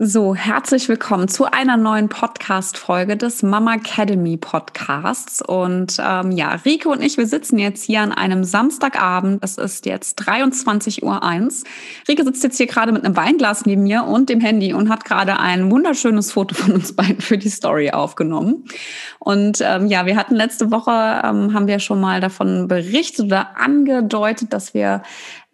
So, herzlich willkommen zu einer neuen Podcast-Folge des Mama Academy Podcasts. Und ähm, ja, Rike und ich, wir sitzen jetzt hier an einem Samstagabend. Es ist jetzt 23.01 Uhr. Rike sitzt jetzt hier gerade mit einem Weinglas neben mir und dem Handy und hat gerade ein wunderschönes Foto von uns beiden für die Story aufgenommen. Und ähm, ja, wir hatten letzte Woche, ähm, haben wir schon mal davon berichtet oder angedeutet, dass wir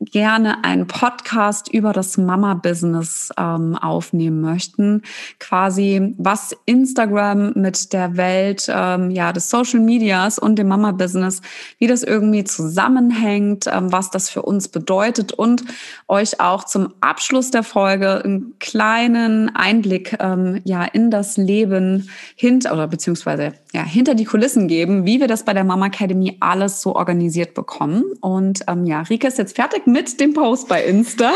gerne einen Podcast über das Mama-Business ähm, aufnehmen möchten. Quasi, was Instagram mit der Welt ähm, ja, des Social Medias und dem Mama-Business, wie das irgendwie zusammenhängt, ähm, was das für uns bedeutet und euch auch zum Abschluss der Folge einen kleinen Einblick ähm, ja, in das Leben hinter oder beziehungsweise ja, hinter die Kulissen geben, wie wir das bei der Mama Academy alles so organisiert bekommen. Und ähm, ja, Rike ist jetzt fertig mit dem Post bei Insta.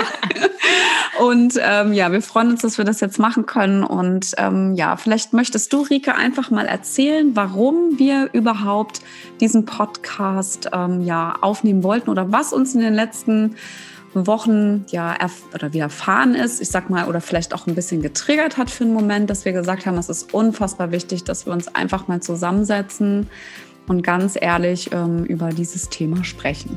und ähm, ja, wir freuen uns, dass wir das jetzt machen können. Und ähm, ja, vielleicht möchtest du, Rike, einfach mal erzählen, warum wir überhaupt diesen Podcast ähm, ja aufnehmen wollten oder was uns in den letzten Wochen ja oder widerfahren ist, ich sag mal, oder vielleicht auch ein bisschen getriggert hat für einen Moment, dass wir gesagt haben, es ist unfassbar wichtig, dass wir uns einfach mal zusammensetzen und ganz ehrlich ähm, über dieses Thema sprechen.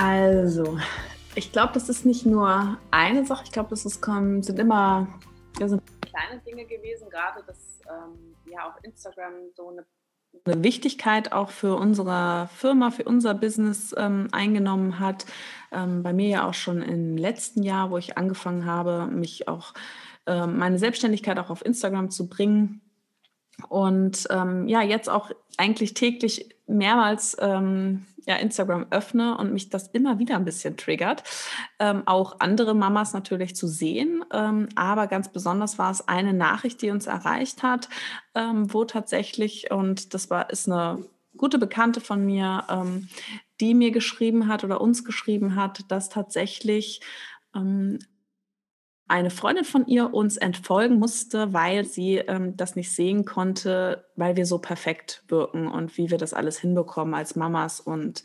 Also, ich glaube, das ist nicht nur eine Sache. Ich glaube, das ist, sind immer sind kleine Dinge gewesen, gerade dass ähm, ja auch Instagram so eine, eine, Wichtigkeit auch für unsere Firma, für unser Business ähm, eingenommen hat. Ähm, bei mir ja auch schon im letzten Jahr, wo ich angefangen habe, mich auch ähm, meine Selbstständigkeit auch auf Instagram zu bringen. Und ähm, ja, jetzt auch eigentlich täglich mehrmals ähm, ja, Instagram öffne und mich das immer wieder ein bisschen triggert, ähm, auch andere Mamas natürlich zu sehen. Ähm, aber ganz besonders war es eine Nachricht, die uns erreicht hat, ähm, wo tatsächlich, und das war, ist eine gute Bekannte von mir, ähm, die mir geschrieben hat oder uns geschrieben hat, dass tatsächlich ähm, eine Freundin von ihr uns entfolgen musste, weil sie ähm, das nicht sehen konnte, weil wir so perfekt wirken und wie wir das alles hinbekommen als Mamas und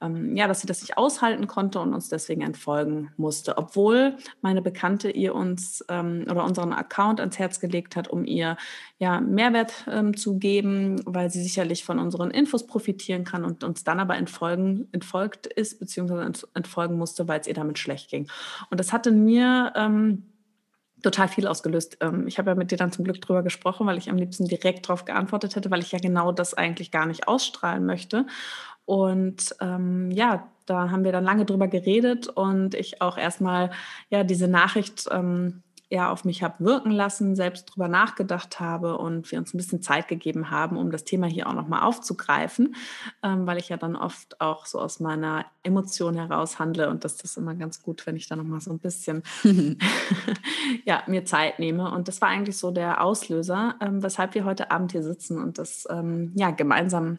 ähm, ja, dass sie das nicht aushalten konnte und uns deswegen entfolgen musste, obwohl meine Bekannte ihr uns ähm, oder unseren Account ans Herz gelegt hat, um ihr ja Mehrwert ähm, zu geben, weil sie sicherlich von unseren Infos profitieren kann und uns dann aber entfolgen, entfolgt ist beziehungsweise entfolgen musste, weil es ihr damit schlecht ging. Und das hatte mir ähm, total viel ausgelöst. Ähm, ich habe ja mit dir dann zum Glück drüber gesprochen, weil ich am liebsten direkt darauf geantwortet hätte, weil ich ja genau das eigentlich gar nicht ausstrahlen möchte. Und ähm, ja, da haben wir dann lange drüber geredet und ich auch erstmal ja diese Nachricht ähm, ja auf mich habe wirken lassen, selbst drüber nachgedacht habe und wir uns ein bisschen Zeit gegeben haben, um das Thema hier auch nochmal aufzugreifen, ähm, weil ich ja dann oft auch so aus meiner Emotion heraus handle und das ist immer ganz gut, wenn ich da nochmal so ein bisschen ja, mir Zeit nehme. Und das war eigentlich so der Auslöser, ähm, weshalb wir heute Abend hier sitzen und das ähm, ja gemeinsam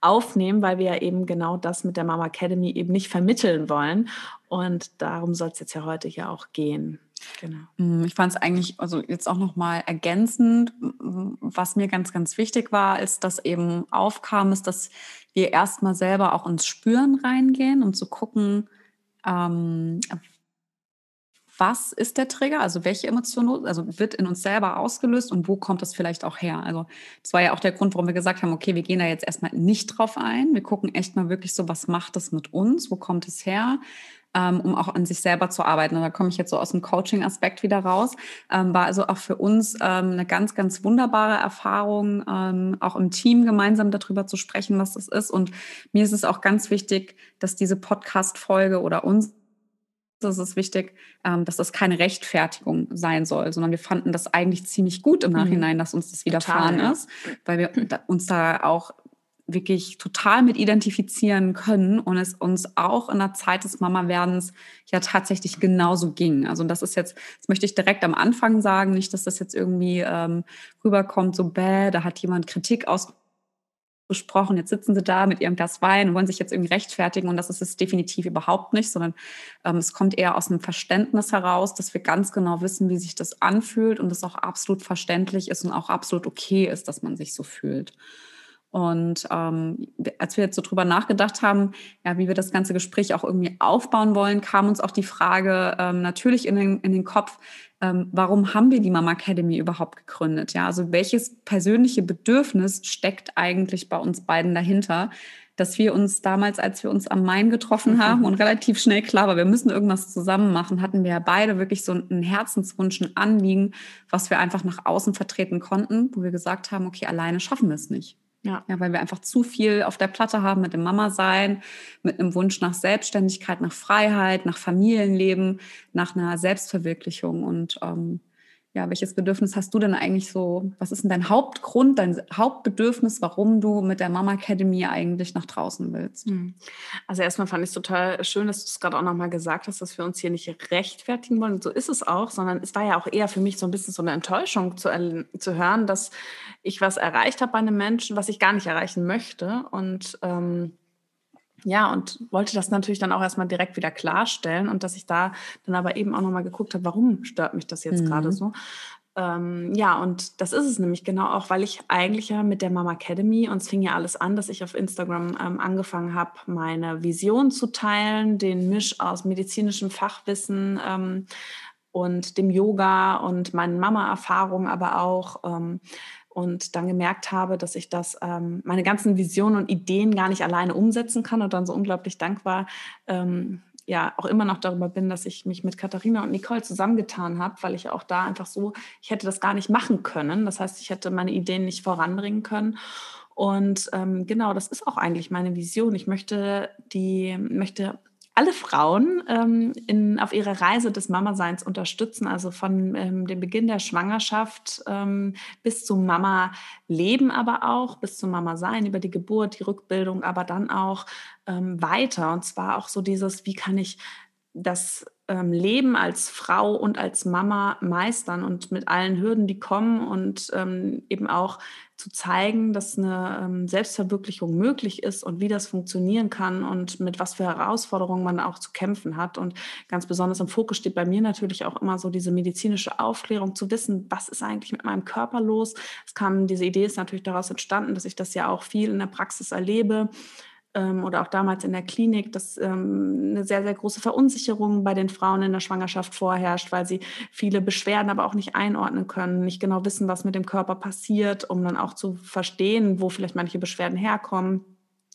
aufnehmen, weil wir ja eben genau das mit der Mama Academy eben nicht vermitteln wollen. Und darum soll es jetzt ja heute hier auch gehen. Genau. Mm, ich fand es eigentlich, also jetzt auch nochmal ergänzend, was mir ganz, ganz wichtig war, ist, dass eben aufkam, ist, dass wir erstmal selber auch ins Spüren reingehen und zu gucken, ähm, was ist der Trigger, also welche Emotion also wird in uns selber ausgelöst und wo kommt das vielleicht auch her? Also das war ja auch der Grund, warum wir gesagt haben, okay, wir gehen da jetzt erstmal nicht drauf ein. Wir gucken echt mal wirklich so, was macht das mit uns? Wo kommt es her? ähm, um auch an sich selber zu arbeiten. Und da komme ich jetzt so aus dem Coaching-Aspekt wieder raus. Ähm, war also auch für uns ähm, eine ganz, ganz wunderbare Erfahrung, ähm, auch im Team gemeinsam darüber zu sprechen, was das ist. Und mir ist es auch ganz wichtig, dass diese Podcast-Folge oder uns ist es wichtig, ähm, dass das keine Rechtfertigung sein soll, sondern wir fanden das eigentlich ziemlich gut im mhm. Nachhinein, dass uns das widerfahren Total, ist, weil wir uns da auch wirklich total mit identifizieren können und es uns auch in der Zeit des Mama-Werdens ja tatsächlich genauso ging. Also das ist jetzt, das möchte ich direkt am Anfang sagen, nicht, dass das jetzt irgendwie ähm, rüberkommt, so bäh, da hat jemand Kritik aus besprochen, jetzt sitzen sie da mit ihrem Glas Wein und wollen sich jetzt irgendwie rechtfertigen und das ist es definitiv überhaupt nicht, sondern ähm, es kommt eher aus einem Verständnis heraus, dass wir ganz genau wissen, wie sich das anfühlt und es auch absolut verständlich ist und auch absolut okay ist, dass man sich so fühlt. Und ähm, als wir jetzt so drüber nachgedacht haben, ja, wie wir das ganze Gespräch auch irgendwie aufbauen wollen, kam uns auch die Frage ähm, natürlich in den, in den Kopf, ähm, warum haben wir die Mama Academy überhaupt gegründet? Ja, also welches persönliche Bedürfnis steckt eigentlich bei uns beiden dahinter? Dass wir uns damals, als wir uns am Main getroffen mhm. haben und relativ schnell klar war, wir müssen irgendwas zusammen machen, hatten wir ja beide wirklich so einen Herzenswunsch, ein Anliegen, was wir einfach nach außen vertreten konnten, wo wir gesagt haben, okay, alleine schaffen wir es nicht. Ja. ja, weil wir einfach zu viel auf der Platte haben mit dem Mama-Sein, mit einem Wunsch nach Selbstständigkeit, nach Freiheit, nach Familienleben, nach einer Selbstverwirklichung. Und ähm, ja, welches Bedürfnis hast du denn eigentlich so? Was ist denn dein Hauptgrund, dein Hauptbedürfnis, warum du mit der Mama Academy eigentlich nach draußen willst? Hm. Also erstmal fand ich es total schön, dass du es gerade auch nochmal gesagt hast, dass wir uns hier nicht rechtfertigen wollen. Und so ist es auch, sondern es war ja auch eher für mich so ein bisschen so eine Enttäuschung zu, zu hören, dass ich was erreicht habe bei einem Menschen, was ich gar nicht erreichen möchte. Und ähm, ja, und wollte das natürlich dann auch erstmal direkt wieder klarstellen und dass ich da dann aber eben auch nochmal geguckt habe, warum stört mich das jetzt mhm. gerade so. Ähm, ja, und das ist es nämlich genau auch, weil ich eigentlich ja mit der Mama Academy, und es fing ja alles an, dass ich auf Instagram ähm, angefangen habe, meine Vision zu teilen, den Misch aus medizinischem Fachwissen ähm, und dem Yoga und meinen Mama-Erfahrungen aber auch ähm, und dann gemerkt habe, dass ich das, ähm, meine ganzen Visionen und Ideen gar nicht alleine umsetzen kann und dann so unglaublich dankbar ähm, ja auch immer noch darüber bin, dass ich mich mit Katharina und Nicole zusammengetan habe, weil ich auch da einfach so, ich hätte das gar nicht machen können. Das heißt, ich hätte meine Ideen nicht voranbringen können. Und ähm, genau, das ist auch eigentlich meine Vision. Ich möchte die, möchte alle Frauen ähm, in, auf ihrer Reise des Mama-Seins unterstützen, also von ähm, dem Beginn der Schwangerschaft ähm, bis zum Mama-Leben aber auch, bis zum Mama-Sein, über die Geburt, die Rückbildung, aber dann auch ähm, weiter. Und zwar auch so dieses, wie kann ich das ähm, Leben als Frau und als Mama meistern und mit allen Hürden, die kommen und ähm, eben auch zu zeigen, dass eine ähm, Selbstverwirklichung möglich ist und wie das funktionieren kann und mit was für Herausforderungen man auch zu kämpfen hat. Und ganz besonders im Fokus steht bei mir natürlich auch immer so diese medizinische Aufklärung zu wissen, was ist eigentlich mit meinem Körper los. Es kam, diese Idee ist natürlich daraus entstanden, dass ich das ja auch viel in der Praxis erlebe oder auch damals in der Klinik, dass ähm, eine sehr, sehr große Verunsicherung bei den Frauen in der Schwangerschaft vorherrscht, weil sie viele Beschwerden aber auch nicht einordnen können, nicht genau wissen, was mit dem Körper passiert, um dann auch zu verstehen, wo vielleicht manche Beschwerden herkommen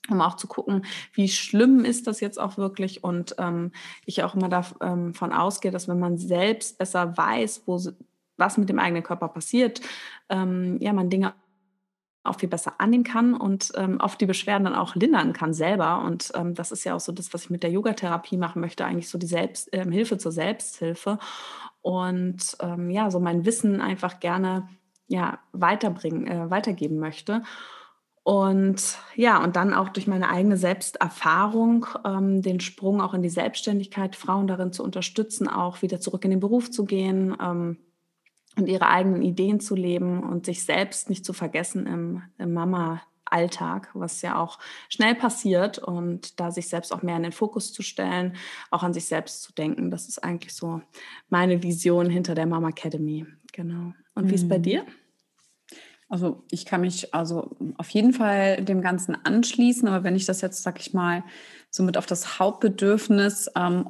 um auch zu gucken, wie schlimm ist das jetzt auch wirklich. Und ähm, ich auch immer davon ähm, ausgehe, dass wenn man selbst besser weiß, wo, was mit dem eigenen Körper passiert, ähm, ja, man Dinge auch viel besser annehmen kann und ähm, oft die Beschwerden dann auch lindern kann selber. Und ähm, das ist ja auch so das, was ich mit der Yogatherapie machen möchte, eigentlich so die Selbst, ähm, Hilfe zur Selbsthilfe. Und ähm, ja, so mein Wissen einfach gerne ja, weiterbringen, äh, weitergeben möchte. Und ja, und dann auch durch meine eigene Selbsterfahrung ähm, den Sprung auch in die Selbstständigkeit, Frauen darin zu unterstützen, auch wieder zurück in den Beruf zu gehen ähm, und ihre eigenen Ideen zu leben und sich selbst nicht zu vergessen im, im Mama. Alltag, was ja auch schnell passiert und da sich selbst auch mehr in den Fokus zu stellen, auch an sich selbst zu denken, das ist eigentlich so meine Vision hinter der Mama Academy. Genau. Und wie ist bei mhm. dir? Also ich kann mich also auf jeden Fall dem Ganzen anschließen, aber wenn ich das jetzt, sag ich mal, somit auf das Hauptbedürfnis ähm,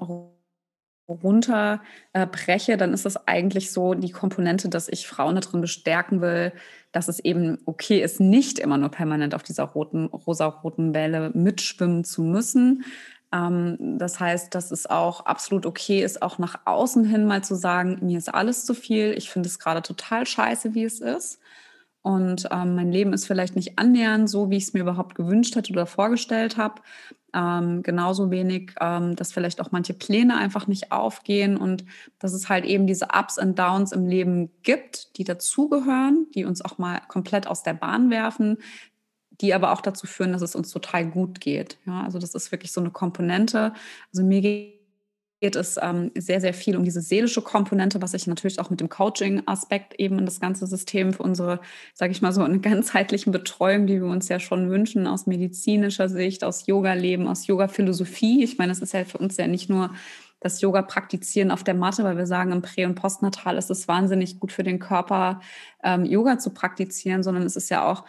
runterbreche, dann ist es eigentlich so die Komponente, dass ich Frauen darin bestärken will, dass es eben okay ist, nicht immer nur permanent auf dieser roten, rosa-roten Welle mitschwimmen zu müssen. Ähm, das heißt, dass es auch absolut okay ist, auch nach außen hin mal zu sagen, mir ist alles zu viel, ich finde es gerade total scheiße, wie es ist. Und ähm, mein Leben ist vielleicht nicht annähernd so, wie ich es mir überhaupt gewünscht hätte oder vorgestellt habe. Ähm, genauso wenig, ähm, dass vielleicht auch manche Pläne einfach nicht aufgehen und dass es halt eben diese Ups und Downs im Leben gibt, die dazugehören, die uns auch mal komplett aus der Bahn werfen, die aber auch dazu führen, dass es uns total gut geht. Ja, also das ist wirklich so eine Komponente. Also mir geht geht es ähm, sehr, sehr viel um diese seelische Komponente, was ich natürlich auch mit dem Coaching-Aspekt eben in das ganze System für unsere, sage ich mal so, eine ganzheitlichen Betreuung, die wir uns ja schon wünschen, aus medizinischer Sicht, aus Yoga-Leben, aus Yoga-Philosophie. Ich meine, es ist ja für uns ja nicht nur das Yoga praktizieren auf der Matte, weil wir sagen, im Prä- und Postnatal ist es wahnsinnig gut für den Körper, ähm, Yoga zu praktizieren, sondern es ist ja auch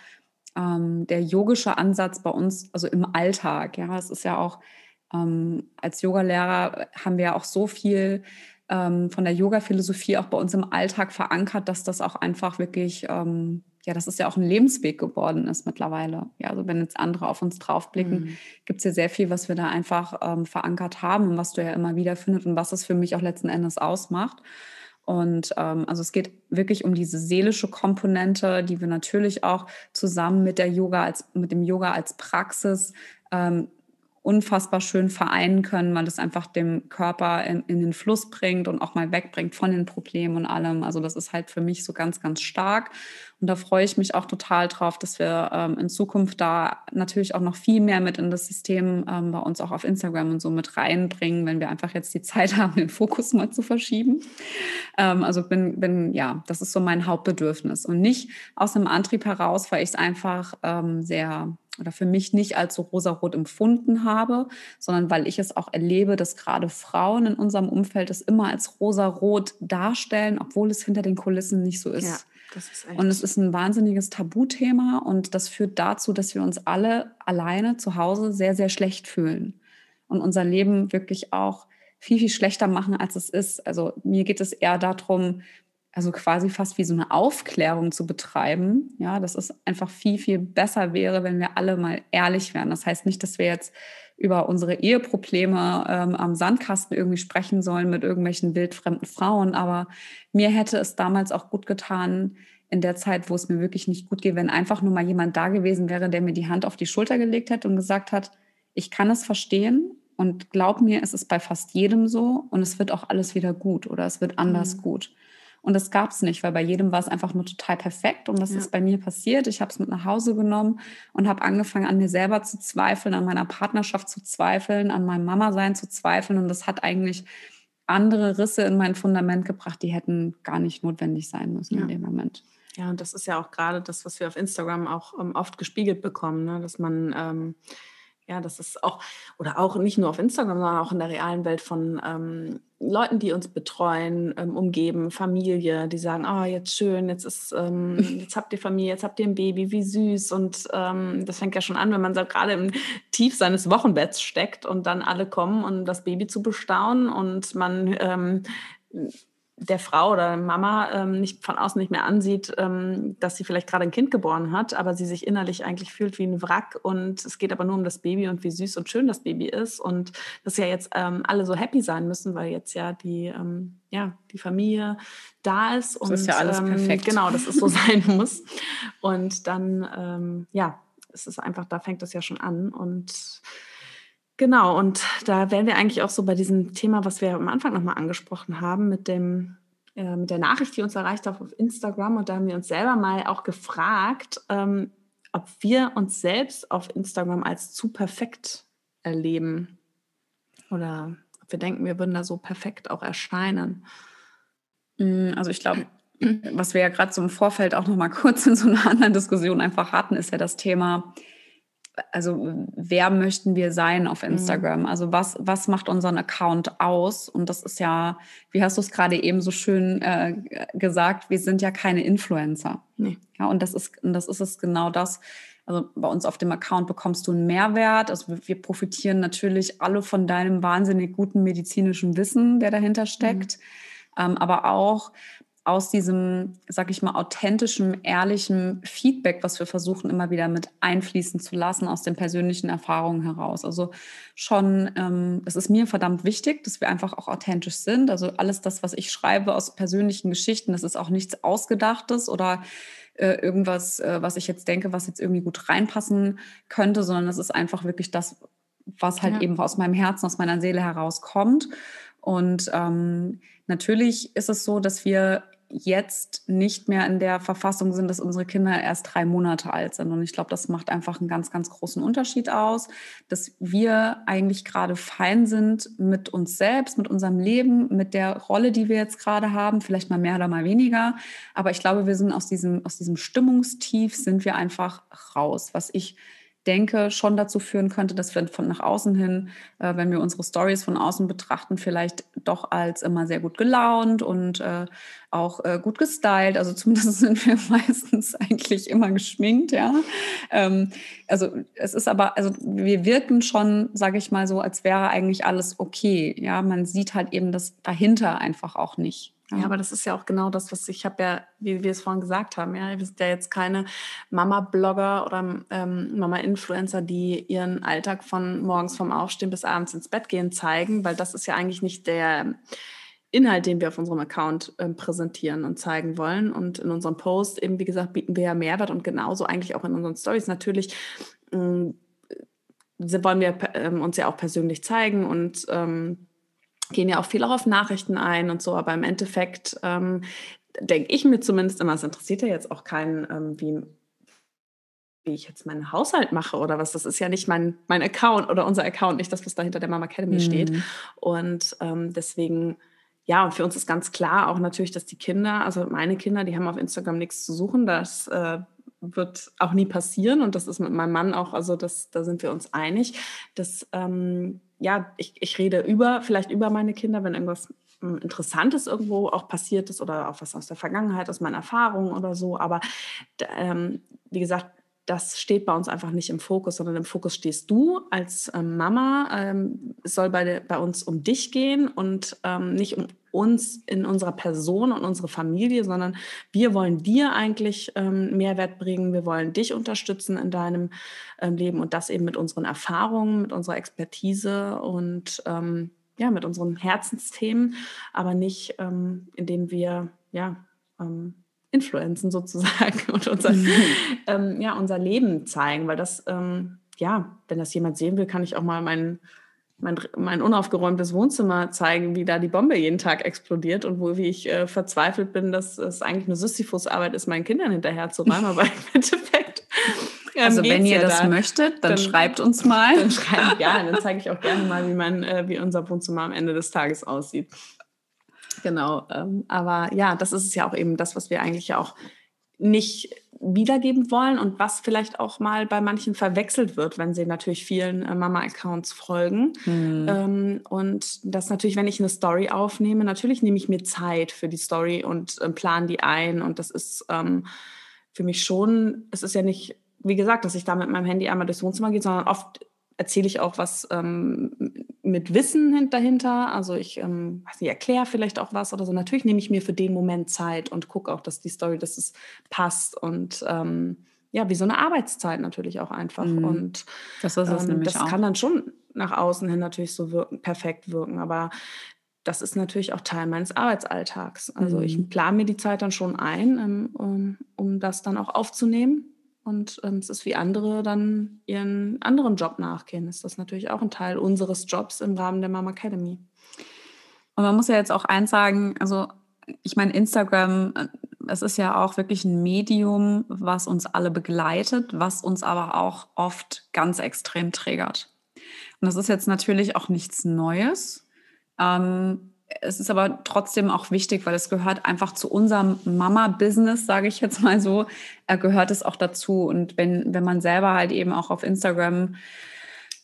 ähm, der yogische Ansatz bei uns, also im Alltag. Ja, es ist ja auch ähm, als Yogalehrer haben wir auch so viel ähm, von der Yoga-Philosophie auch bei uns im Alltag verankert, dass das auch einfach wirklich, ähm, ja, dass es ja auch ein Lebensweg geworden ist mittlerweile. Ja, also wenn jetzt andere auf uns draufblicken, mhm. gibt es ja sehr viel, was wir da einfach ähm, verankert haben und was du ja immer wieder findest und was es für mich auch letzten Endes ausmacht. Und ähm, also es geht wirklich um diese seelische Komponente, die wir natürlich auch zusammen mit der Yoga als mit dem Yoga als Praxis ähm, unfassbar schön vereinen können, weil es einfach dem Körper in, in, den Fluss bringt und auch mal wegbringt von den Problemen und allem. Also das ist halt für mich so ganz, ganz stark. Und da freue ich mich auch total drauf, dass wir ähm, in Zukunft da natürlich auch noch viel mehr mit in das System ähm, bei uns auch auf Instagram und so mit reinbringen, wenn wir einfach jetzt die Zeit haben, den Fokus mal zu verschieben. Ähm, also bin, bin, ja, das ist so mein Hauptbedürfnis. Und nicht aus einem Antrieb heraus, weil ich es einfach ähm, sehr oder für mich nicht als so rosarot empfunden habe, sondern weil ich es auch erlebe, dass gerade Frauen in unserem Umfeld es immer als rosarot darstellen, obwohl es hinter den Kulissen nicht so ist. Ja, das ist und es ist ein wahnsinniges Tabuthema und das führt dazu, dass wir uns alle alleine zu Hause sehr, sehr schlecht fühlen und unser Leben wirklich auch viel, viel schlechter machen, als es ist. Also mir geht es eher darum, also quasi fast wie so eine Aufklärung zu betreiben. Ja, dass es einfach viel, viel besser wäre, wenn wir alle mal ehrlich wären. Das heißt nicht, dass wir jetzt über unsere Eheprobleme ähm, am Sandkasten irgendwie sprechen sollen mit irgendwelchen wildfremden Frauen. Aber mir hätte es damals auch gut getan, in der Zeit, wo es mir wirklich nicht gut geht, wenn einfach nur mal jemand da gewesen wäre, der mir die Hand auf die Schulter gelegt hätte und gesagt hat, ich kann es verstehen und glaub mir, es ist bei fast jedem so und es wird auch alles wieder gut oder es wird anders mhm. gut. Und das gab es nicht, weil bei jedem war es einfach nur total perfekt. Und das ja. ist bei mir passiert. Ich habe es mit nach Hause genommen und habe angefangen, an mir selber zu zweifeln, an meiner Partnerschaft zu zweifeln, an meinem Mama-Sein zu zweifeln. Und das hat eigentlich andere Risse in mein Fundament gebracht, die hätten gar nicht notwendig sein müssen ja. in dem Moment. Ja, und das ist ja auch gerade das, was wir auf Instagram auch ähm, oft gespiegelt bekommen, ne? dass man ähm, ja, das ist auch, oder auch nicht nur auf Instagram, sondern auch in der realen Welt von ähm, Leuten, die uns betreuen, ähm, umgeben, Familie, die sagen, oh, jetzt schön, jetzt ist, ähm, jetzt habt ihr Familie, jetzt habt ihr ein Baby, wie süß. Und ähm, das fängt ja schon an, wenn man so gerade im Tief seines Wochenbetts steckt und dann alle kommen, um das Baby zu bestaunen und man ähm, der Frau oder Mama ähm, nicht von außen nicht mehr ansieht, ähm, dass sie vielleicht gerade ein Kind geboren hat, aber sie sich innerlich eigentlich fühlt wie ein Wrack und es geht aber nur um das Baby und wie süß und schön das Baby ist und dass ja jetzt ähm, alle so happy sein müssen, weil jetzt ja die ähm, ja die Familie da ist und das ist ja alles ähm, perfekt. genau, dass es so sein muss und dann ähm, ja, es ist einfach, da fängt es ja schon an und Genau, und da wären wir eigentlich auch so bei diesem Thema, was wir am Anfang nochmal angesprochen haben, mit dem äh, mit der Nachricht, die uns erreicht hat auf Instagram. Und da haben wir uns selber mal auch gefragt, ähm, ob wir uns selbst auf Instagram als zu perfekt erleben. Oder ob wir denken, wir würden da so perfekt auch erscheinen. Mm, also ich glaube, was wir ja gerade so im Vorfeld auch noch mal kurz in so einer anderen Diskussion einfach hatten, ist ja das Thema, also wer möchten wir sein auf mhm. Instagram? Mhm. Also was, was macht unseren Account aus? Und das ist ja, wie hast du es gerade eben so schön äh, gesagt, wir sind ja keine Influencer. Nee. Ja, und das ist, und das ist es genau das. Also bei uns auf dem Account bekommst du einen Mehrwert. Also wir profitieren natürlich alle von deinem wahnsinnig guten medizinischen Wissen, der dahinter steckt. Mhm. Ähm, aber auch aus diesem, sag ich mal, authentischen, ehrlichen Feedback, was wir versuchen immer wieder mit einfließen zu lassen, aus den persönlichen Erfahrungen heraus. Also schon, ähm, es ist mir verdammt wichtig, dass wir einfach auch authentisch sind. Also alles das, was ich schreibe aus persönlichen Geschichten, das ist auch nichts Ausgedachtes oder äh, irgendwas, äh, was ich jetzt denke, was jetzt irgendwie gut reinpassen könnte, sondern das ist einfach wirklich das, was halt ja. eben aus meinem Herzen, aus meiner Seele herauskommt. Und ähm, natürlich ist es so, dass wir jetzt nicht mehr in der Verfassung sind, dass unsere Kinder erst drei Monate alt sind. Und ich glaube, das macht einfach einen ganz, ganz großen Unterschied aus, dass wir eigentlich gerade fein sind mit uns selbst, mit unserem Leben, mit der Rolle, die wir jetzt gerade haben, vielleicht mal mehr oder mal weniger. Aber ich glaube, wir sind aus diesem, aus diesem Stimmungstief sind wir einfach raus, was ich denke, schon dazu führen könnte, dass wir von nach außen hin, äh, wenn wir unsere Stories von außen betrachten, vielleicht doch als immer sehr gut gelaunt und äh, auch äh, gut gestylt. Also zumindest sind wir meistens eigentlich immer geschminkt, ja. Ähm, also es ist aber, also wir wirken schon, sage ich mal so, als wäre eigentlich alles okay. Ja, man sieht halt eben das dahinter einfach auch nicht. Ja. aber das ist ja auch genau das, was ich habe ja, wie wir es vorhin gesagt haben, ja, wir sind ja jetzt keine Mama-Blogger oder ähm, Mama-Influencer, die ihren Alltag von morgens vom Aufstehen bis abends ins Bett gehen zeigen, weil das ist ja eigentlich nicht der Inhalt, den wir auf unserem Account äh, präsentieren und zeigen wollen. Und in unserem Post eben, wie gesagt, bieten wir ja Mehrwert und genauso eigentlich auch in unseren Stories natürlich. Äh, wollen wir äh, uns ja auch persönlich zeigen und ähm, gehen ja auch viel auch auf Nachrichten ein und so, aber im Endeffekt ähm, denke ich mir zumindest immer, es interessiert ja jetzt auch keinen, ähm, wie, wie ich jetzt meinen Haushalt mache oder was. Das ist ja nicht mein, mein Account oder unser Account, nicht das, was da hinter der Mama Academy mhm. steht. Und ähm, deswegen, ja, und für uns ist ganz klar auch natürlich, dass die Kinder, also meine Kinder, die haben auf Instagram nichts zu suchen. Das äh, wird auch nie passieren und das ist mit meinem Mann auch, also das, da sind wir uns einig, dass ähm, ja, ich, ich rede über, vielleicht über meine Kinder, wenn irgendwas hm, Interessantes irgendwo auch passiert ist oder auch was aus der Vergangenheit, aus meinen Erfahrungen oder so. Aber ähm, wie gesagt, das steht bei uns einfach nicht im Fokus, sondern im Fokus stehst du als ähm, Mama. Ähm, es soll bei, bei uns um dich gehen und ähm, nicht um uns in unserer Person und unsere Familie, sondern wir wollen dir eigentlich ähm, Mehrwert bringen. Wir wollen dich unterstützen in deinem ähm, Leben und das eben mit unseren Erfahrungen, mit unserer Expertise und ähm, ja, mit unseren Herzensthemen, aber nicht, indem wir ja influenzen sozusagen und unser, mhm. ähm, ja, unser Leben zeigen, weil das, ähm, ja, wenn das jemand sehen will, kann ich auch mal mein, mein, mein unaufgeräumtes Wohnzimmer zeigen, wie da die Bombe jeden Tag explodiert und wo wie ich äh, verzweifelt bin, dass es eigentlich eine Sisyphus-Arbeit ist, meinen Kindern hinterher zu räumen, aber im Endeffekt ähm, also wenn ihr ja das da. möchtet, dann, dann, schreibt uns mal. Dann schreibt, ja, dann zeige ich auch gerne mal, wie man, äh, wie unser Wohnzimmer am Ende des Tages aussieht. Genau. Ähm, aber ja, das ist es ja auch eben das, was wir eigentlich ja auch nicht wiedergeben wollen und was vielleicht auch mal bei manchen verwechselt wird, wenn sie natürlich vielen äh, Mama-Accounts folgen. Mhm. Ähm, und das natürlich, wenn ich eine Story aufnehme, natürlich nehme ich mir Zeit für die Story und äh, plane die ein. Und das ist ähm, für mich schon, es ist ja nicht, wie gesagt, dass ich da mit meinem Handy einmal durchs Wohnzimmer gehe, sondern oft erzähle ich auch was ähm, mit Wissen dahinter. Also ich ähm, erkläre vielleicht auch was oder so. Natürlich nehme ich mir für den Moment Zeit und gucke auch, dass die Story, dass es passt und ähm, ja, wie so eine Arbeitszeit natürlich auch einfach. Mhm. Und das, ist es ähm, das auch. kann dann schon nach außen hin natürlich so wirken, perfekt wirken. Aber das ist natürlich auch Teil meines Arbeitsalltags. Also mhm. ich plane mir die Zeit dann schon ein, ähm, um, um das dann auch aufzunehmen und ähm, es ist wie andere dann ihren anderen Job nachgehen. Ist das natürlich auch ein Teil unseres Jobs im Rahmen der Mama Academy. Und man muss ja jetzt auch eins sagen, also ich meine, Instagram, äh, es ist ja auch wirklich ein Medium, was uns alle begleitet, was uns aber auch oft ganz extrem triggert. Und das ist jetzt natürlich auch nichts Neues. Ähm, es ist aber trotzdem auch wichtig, weil es gehört einfach zu unserem Mama-Business, sage ich jetzt mal so, gehört es auch dazu. Und wenn, wenn man selber halt eben auch auf Instagram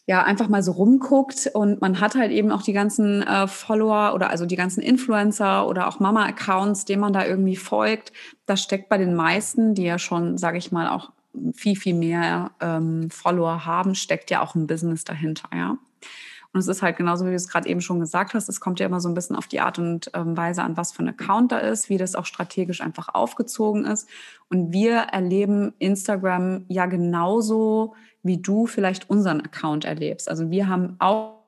ja einfach mal so rumguckt und man hat halt eben auch die ganzen äh, Follower oder also die ganzen Influencer oder auch Mama-Accounts, denen man da irgendwie folgt, da steckt bei den meisten, die ja schon, sage ich mal, auch viel, viel mehr ähm, Follower haben, steckt ja auch ein Business dahinter, ja. Und es ist halt genauso, wie du es gerade eben schon gesagt hast, es kommt ja immer so ein bisschen auf die Art und ähm, Weise an, was für ein Account da ist, wie das auch strategisch einfach aufgezogen ist. Und wir erleben Instagram ja genauso, wie du vielleicht unseren Account erlebst. Also wir haben auch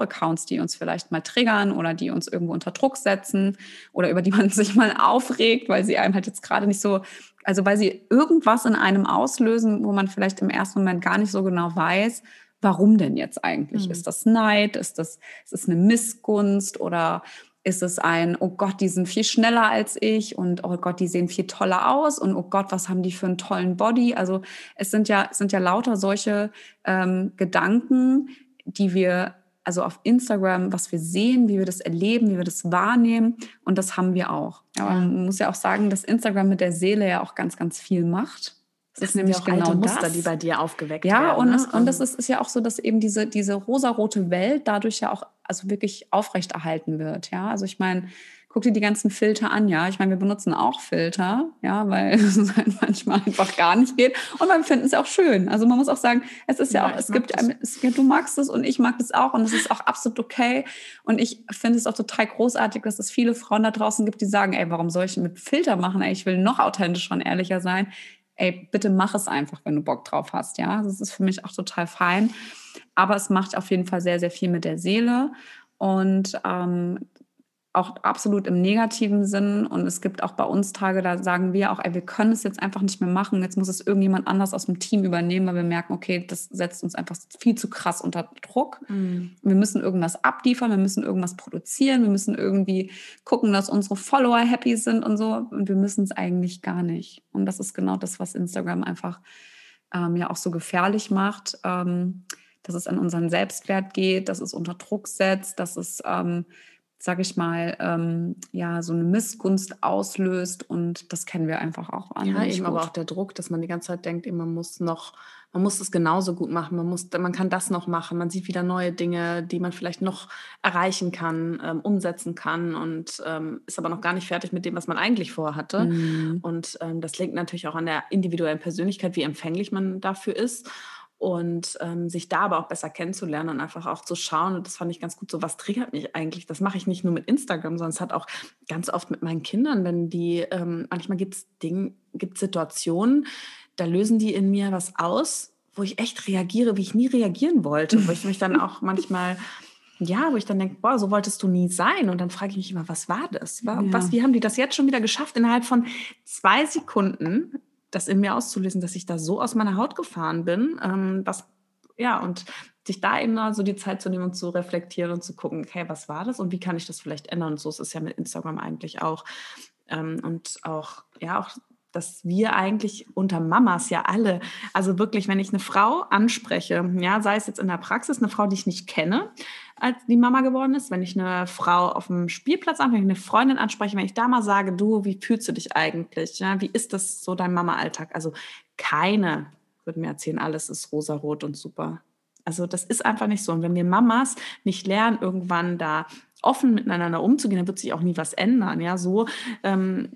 Accounts, die uns vielleicht mal triggern oder die uns irgendwo unter Druck setzen oder über die man sich mal aufregt, weil sie einem halt jetzt gerade nicht so, also weil sie irgendwas in einem auslösen, wo man vielleicht im ersten Moment gar nicht so genau weiß, warum denn jetzt eigentlich? Mhm. Ist das Neid? Ist das, ist das eine Missgunst oder ist es ein, oh Gott, die sind viel schneller als ich und oh Gott, die sehen viel toller aus und oh Gott, was haben die für einen tollen Body? Also es sind ja, es sind ja lauter solche ähm, Gedanken, die wir also auf Instagram, was wir sehen, wie wir das erleben, wie wir das wahrnehmen und das haben wir auch. Aber man muss ja auch sagen, dass Instagram mit der Seele ja auch ganz, ganz viel macht. Das, ist nämlich genau alte Muster, das. die bei dir aufgeweckt ja, werden. Ja, und, ne? und das ist, ist ja auch so, dass eben diese, diese rosarote Welt dadurch ja auch also wirklich aufrechterhalten wird. Ja, also ich meine, guck dir die ganzen Filter an, ja. Ich meine, wir benutzen auch Filter, ja, weil es halt manchmal einfach gar nicht geht. Und wir finden es auch schön. Also man muss auch sagen, es ist ja, ja auch, es gibt, es, du magst es und ich mag es auch und es ist auch absolut okay. Und ich finde es auch total großartig, dass es viele Frauen da draußen gibt, die sagen, ey, warum soll ich mit Filter machen? Ey, ich will noch authentischer und ehrlicher sein ey, bitte mach es einfach, wenn du Bock drauf hast. Ja, das ist für mich auch total fein. Aber es macht auf jeden Fall sehr, sehr viel mit der Seele. Und ähm, auch absolut im negativen Sinn. Und es gibt auch bei uns Tage, da sagen wir auch, ey, wir können es jetzt einfach nicht mehr machen. Jetzt muss es irgendjemand anders aus dem Team übernehmen, weil wir merken, okay, das setzt uns einfach viel zu krass unter Druck. Mhm. Wir müssen irgendwas abliefern, wir müssen irgendwas produzieren, wir müssen irgendwie gucken, dass unsere Follower happy sind und so. Und wir müssen es eigentlich gar nicht. Und das ist genau das, was Instagram einfach ähm, ja auch so gefährlich macht. Ähm, dass es an unseren Selbstwert geht, dass es unter Druck setzt, dass es ähm, sage ich mal, ähm, ja, so eine Missgunst auslöst und das kennen wir einfach auch an. Ja, eben gut. aber auch der Druck, dass man die ganze Zeit denkt, man muss noch, man muss es genauso gut machen, man muss, man kann das noch machen, man sieht wieder neue Dinge, die man vielleicht noch erreichen kann, ähm, umsetzen kann und ähm, ist aber noch gar nicht fertig mit dem, was man eigentlich vorhatte. Mhm. Und ähm, das liegt natürlich auch an der individuellen Persönlichkeit, wie empfänglich man dafür ist und ähm, sich da aber auch besser kennenzulernen und einfach auch zu schauen. Und das fand ich ganz gut. So, was triggert mich eigentlich? Das mache ich nicht nur mit Instagram, sondern es hat auch ganz oft mit meinen Kindern, wenn die, ähm, manchmal gibt es Dinge, gibt Situationen, da lösen die in mir was aus, wo ich echt reagiere, wie ich nie reagieren wollte, wo ich mich dann auch manchmal ja, wo ich dann denke, boah, so wolltest du nie sein. Und dann frage ich mich immer, was war das? Was, ja. wie haben die das jetzt schon wieder geschafft, innerhalb von zwei Sekunden das in mir auszulösen, dass ich da so aus meiner Haut gefahren bin, ähm, was, ja, und sich da eben mal so die Zeit zu nehmen und zu reflektieren und zu gucken, okay, was war das und wie kann ich das vielleicht ändern? Und so ist es ja mit Instagram eigentlich auch. Ähm, und auch, ja, auch dass wir eigentlich unter Mamas ja alle, also wirklich, wenn ich eine Frau anspreche, ja, sei es jetzt in der Praxis, eine Frau, die ich nicht kenne, als die Mama geworden ist, wenn ich eine Frau auf dem Spielplatz ich eine Freundin anspreche, wenn ich da mal sage, du, wie fühlst du dich eigentlich? Ja, wie ist das so dein Mama-Alltag? Also keine würde mir erzählen, alles ist rosarot und super. Also das ist einfach nicht so. Und wenn wir Mamas nicht lernen, irgendwann da offen miteinander umzugehen, dann wird sich auch nie was ändern. Ja, so ähm,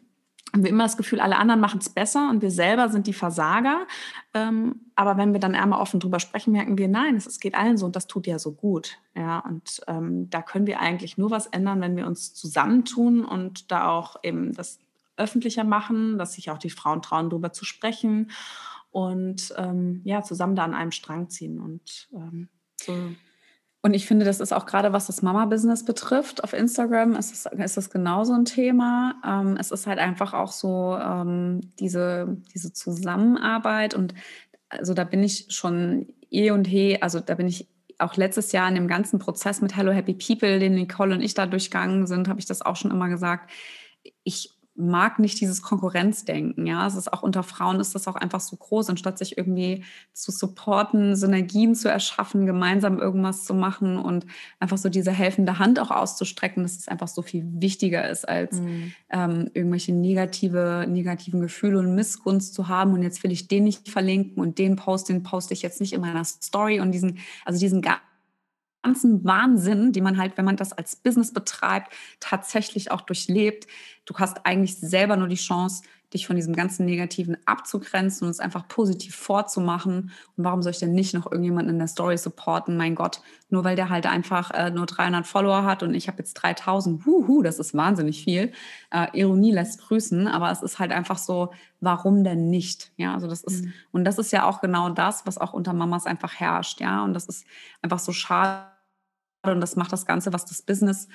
haben wir immer das Gefühl, alle anderen machen es besser und wir selber sind die Versager. Ähm, aber wenn wir dann einmal offen drüber sprechen, merken wir, nein, es, es geht allen so und das tut ja so gut. Ja, und ähm, da können wir eigentlich nur was ändern, wenn wir uns zusammentun und da auch eben das öffentlicher machen, dass sich auch die Frauen trauen, darüber zu sprechen und ähm, ja, zusammen da an einem Strang ziehen und ähm, so und ich finde, das ist auch gerade, was das Mama-Business betrifft, auf Instagram ist es, ist das genauso ein Thema. Ähm, es ist halt einfach auch so ähm, diese, diese Zusammenarbeit und also da bin ich schon eh und he, also da bin ich auch letztes Jahr in dem ganzen Prozess mit Hello Happy People, den Nicole und ich da durchgegangen sind, habe ich das auch schon immer gesagt. Ich mag nicht dieses Konkurrenzdenken. Ja, es ist auch unter Frauen ist das auch einfach so groß, anstatt sich irgendwie zu supporten, Synergien zu erschaffen, gemeinsam irgendwas zu machen und einfach so diese helfende Hand auch auszustrecken, dass es einfach so viel wichtiger ist, als mhm. ähm, irgendwelche negative, negativen Gefühle und Missgunst zu haben. Und jetzt will ich den nicht verlinken und den Post, den poste ich jetzt nicht in meiner Story und diesen, also diesen ganzen Wahnsinn, die man halt, wenn man das als Business betreibt, tatsächlich auch durchlebt. Du hast eigentlich selber nur die Chance, dich von diesem ganzen Negativen abzugrenzen und es einfach positiv vorzumachen. Und warum soll ich denn nicht noch irgendjemanden in der Story supporten? Mein Gott, nur weil der halt einfach äh, nur 300 Follower hat und ich habe jetzt 3000, huhu, das ist wahnsinnig viel. Äh, Ironie lässt grüßen, aber es ist halt einfach so, warum denn nicht? Ja, also das ist, mhm. und das ist ja auch genau das, was auch unter Mamas einfach herrscht. Ja, und das ist einfach so schade und das macht das Ganze, was das Business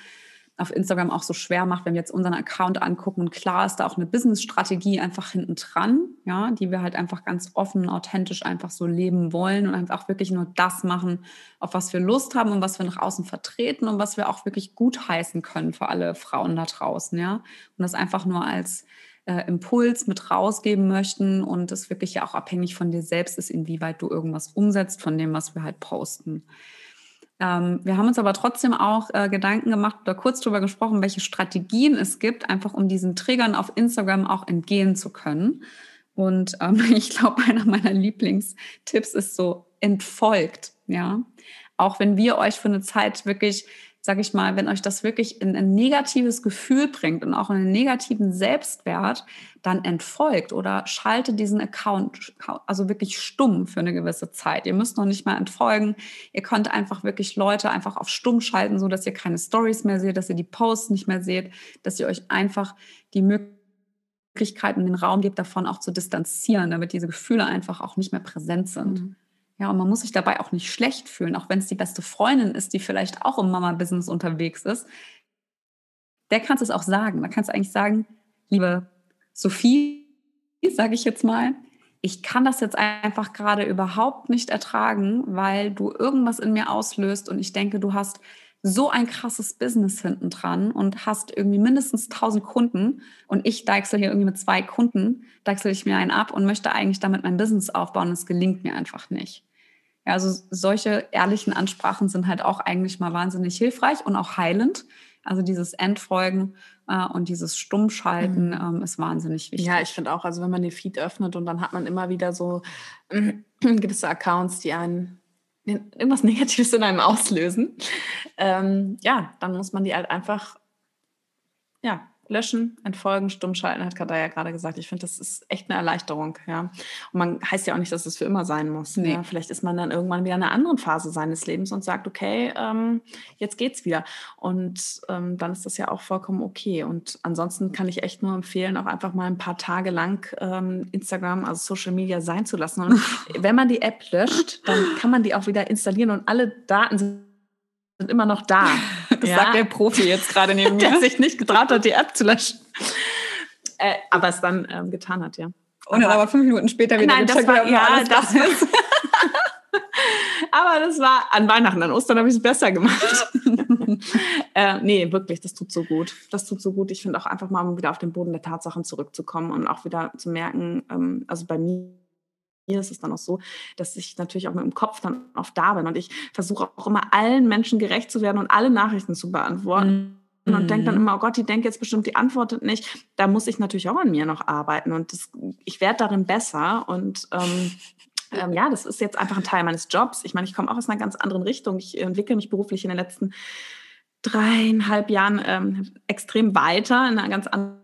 auf Instagram auch so schwer macht, wenn wir jetzt unseren Account angucken. Und klar ist da auch eine Business-Strategie einfach hinten dran, ja, die wir halt einfach ganz offen, authentisch einfach so leben wollen und einfach wirklich nur das machen, auf was wir Lust haben und was wir nach außen vertreten und was wir auch wirklich gut heißen können für alle Frauen da draußen, ja. Und das einfach nur als äh, Impuls mit rausgeben möchten und es wirklich ja auch abhängig von dir selbst ist, inwieweit du irgendwas umsetzt von dem, was wir halt posten. Ähm, wir haben uns aber trotzdem auch äh, Gedanken gemacht oder kurz darüber gesprochen, welche Strategien es gibt, einfach um diesen Triggern auf Instagram auch entgehen zu können. Und ähm, ich glaube, einer meiner Lieblingstipps ist so entfolgt, ja. Auch wenn wir euch für eine Zeit wirklich sage ich mal, wenn euch das wirklich in ein negatives Gefühl bringt und auch in einen negativen Selbstwert, dann entfolgt oder schaltet diesen Account also wirklich stumm für eine gewisse Zeit. Ihr müsst noch nicht mal entfolgen. Ihr könnt einfach wirklich Leute einfach auf stumm schalten, so dass ihr keine Stories mehr seht, dass ihr die Posts nicht mehr seht, dass ihr euch einfach die Möglichkeit und den Raum gebt, davon auch zu distanzieren, damit diese Gefühle einfach auch nicht mehr präsent sind. Mhm. Ja, und man muss sich dabei auch nicht schlecht fühlen, auch wenn es die beste Freundin ist, die vielleicht auch im Mama-Business unterwegs ist. Der kannst es auch sagen. Da kannst du eigentlich sagen, liebe Sophie, sage ich jetzt mal, ich kann das jetzt einfach gerade überhaupt nicht ertragen, weil du irgendwas in mir auslöst und ich denke, du hast so ein krasses Business hinten dran und hast irgendwie mindestens 1000 Kunden und ich deichsel hier irgendwie mit zwei Kunden, deichsel ich mir einen ab und möchte eigentlich damit mein Business aufbauen. Es gelingt mir einfach nicht. Ja, also solche ehrlichen Ansprachen sind halt auch eigentlich mal wahnsinnig hilfreich und auch heilend. Also dieses Entfolgen äh, und dieses Stummschalten mhm. ähm, ist wahnsinnig wichtig. Ja, ich finde auch, also wenn man den Feed öffnet und dann hat man immer wieder so äh, gewisse Accounts, die einen irgendwas Negatives in einem auslösen, ähm, ja, dann muss man die halt einfach ja, löschen, entfolgen, stumm schalten, hat Kadaya gerade gesagt. Ich finde, das ist echt eine Erleichterung, ja. Und man heißt ja auch nicht, dass es das für immer sein muss. Nee. Ja? Vielleicht ist man dann irgendwann wieder in einer anderen Phase seines Lebens und sagt, okay, ähm, jetzt geht's wieder. Und ähm, dann ist das ja auch vollkommen okay. Und ansonsten kann ich echt nur empfehlen, auch einfach mal ein paar Tage lang ähm, Instagram, also Social Media sein zu lassen. Und wenn man die App löscht, dann kann man die auch wieder installieren und alle Daten sind immer noch da. Das ja. sagt der Profi jetzt gerade neben mir. der sich nicht getraut hat, die App zu löschen. Äh, aber es dann ähm, getan hat, ja. Und dann aber fünf Minuten später wieder Nein, das war, ja, das ist. aber das war an Weihnachten, an Ostern habe ich es besser gemacht. äh, nee, wirklich, das tut so gut. Das tut so gut. Ich finde auch einfach mal wieder auf den Boden der Tatsachen zurückzukommen und auch wieder zu merken, ähm, also bei mir mir ist es dann auch so, dass ich natürlich auch mit dem Kopf dann oft da bin und ich versuche auch immer allen Menschen gerecht zu werden und alle Nachrichten zu beantworten. Mhm. Und denke dann immer, oh Gott, die denkt jetzt bestimmt, die antwortet nicht. Da muss ich natürlich auch an mir noch arbeiten und das, ich werde darin besser und ähm, ähm, ja, das ist jetzt einfach ein Teil meines Jobs. Ich meine, ich komme auch aus einer ganz anderen Richtung. Ich entwickle mich beruflich in den letzten dreieinhalb Jahren ähm, extrem weiter in einer ganz anderen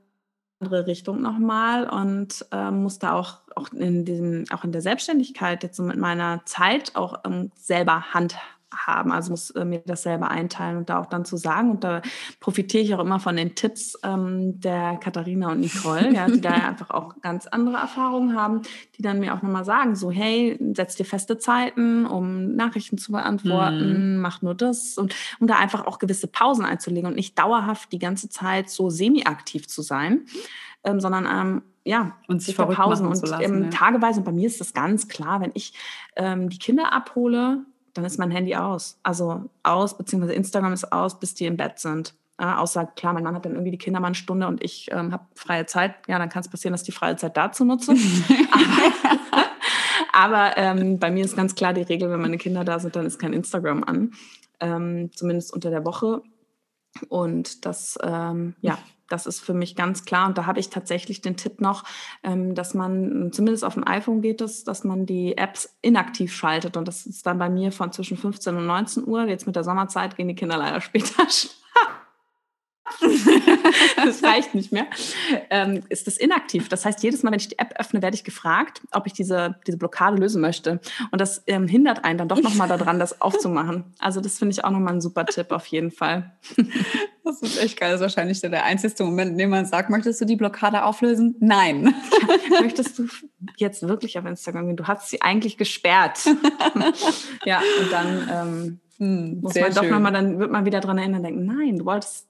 andere Richtung nochmal und äh, musste auch, auch in diesem, auch in der Selbstständigkeit jetzt so mit meiner Zeit auch ähm, selber handhaben haben. Also muss äh, mir das selber einteilen und da auch dann zu sagen. Und da profitiere ich auch immer von den Tipps ähm, der Katharina und Nicole, ja, die da einfach auch ganz andere Erfahrungen haben, die dann mir auch nochmal sagen, so hey, setz dir feste Zeiten, um Nachrichten zu beantworten, mhm. mach nur das und um da einfach auch gewisse Pausen einzulegen und nicht dauerhaft die ganze Zeit so semi-aktiv zu sein, ähm, sondern ähm, ja, und sich Pausen und lassen, ähm, ja. tageweise. Und bei mir ist das ganz klar, wenn ich ähm, die Kinder abhole, dann ist mein Handy aus. Also aus, beziehungsweise Instagram ist aus, bis die im Bett sind. Ja, außer, klar, mein Mann hat dann irgendwie die Kinder mal eine Stunde und ich ähm, habe freie Zeit. Ja, dann kann es passieren, dass ich die freie Zeit dazu nutze. aber, aber ähm, bei mir ist ganz klar die Regel, wenn meine Kinder da sind, dann ist kein Instagram an. Ähm, zumindest unter der Woche. Und das, ähm, ja, das ist für mich ganz klar. Und da habe ich tatsächlich den Tipp noch, ähm, dass man, zumindest auf dem iPhone geht es, dass man die Apps inaktiv schaltet. Und das ist dann bei mir von zwischen 15 und 19 Uhr. Jetzt mit der Sommerzeit gehen die Kinder leider später schlafen. das reicht nicht mehr, ähm, ist das inaktiv. Das heißt, jedes Mal, wenn ich die App öffne, werde ich gefragt, ob ich diese, diese Blockade lösen möchte. Und das ähm, hindert einen dann doch nochmal daran, das aufzumachen. Also das finde ich auch nochmal ein super Tipp auf jeden Fall. Das ist echt geil. Das ist wahrscheinlich der einzige Moment, in dem man sagt, möchtest du die Blockade auflösen? Nein. möchtest du jetzt wirklich auf Instagram gehen? Du hast sie eigentlich gesperrt. ja, und dann ähm, hm, muss man doch nochmal, dann wird man wieder dran erinnern, denken, nein, du wolltest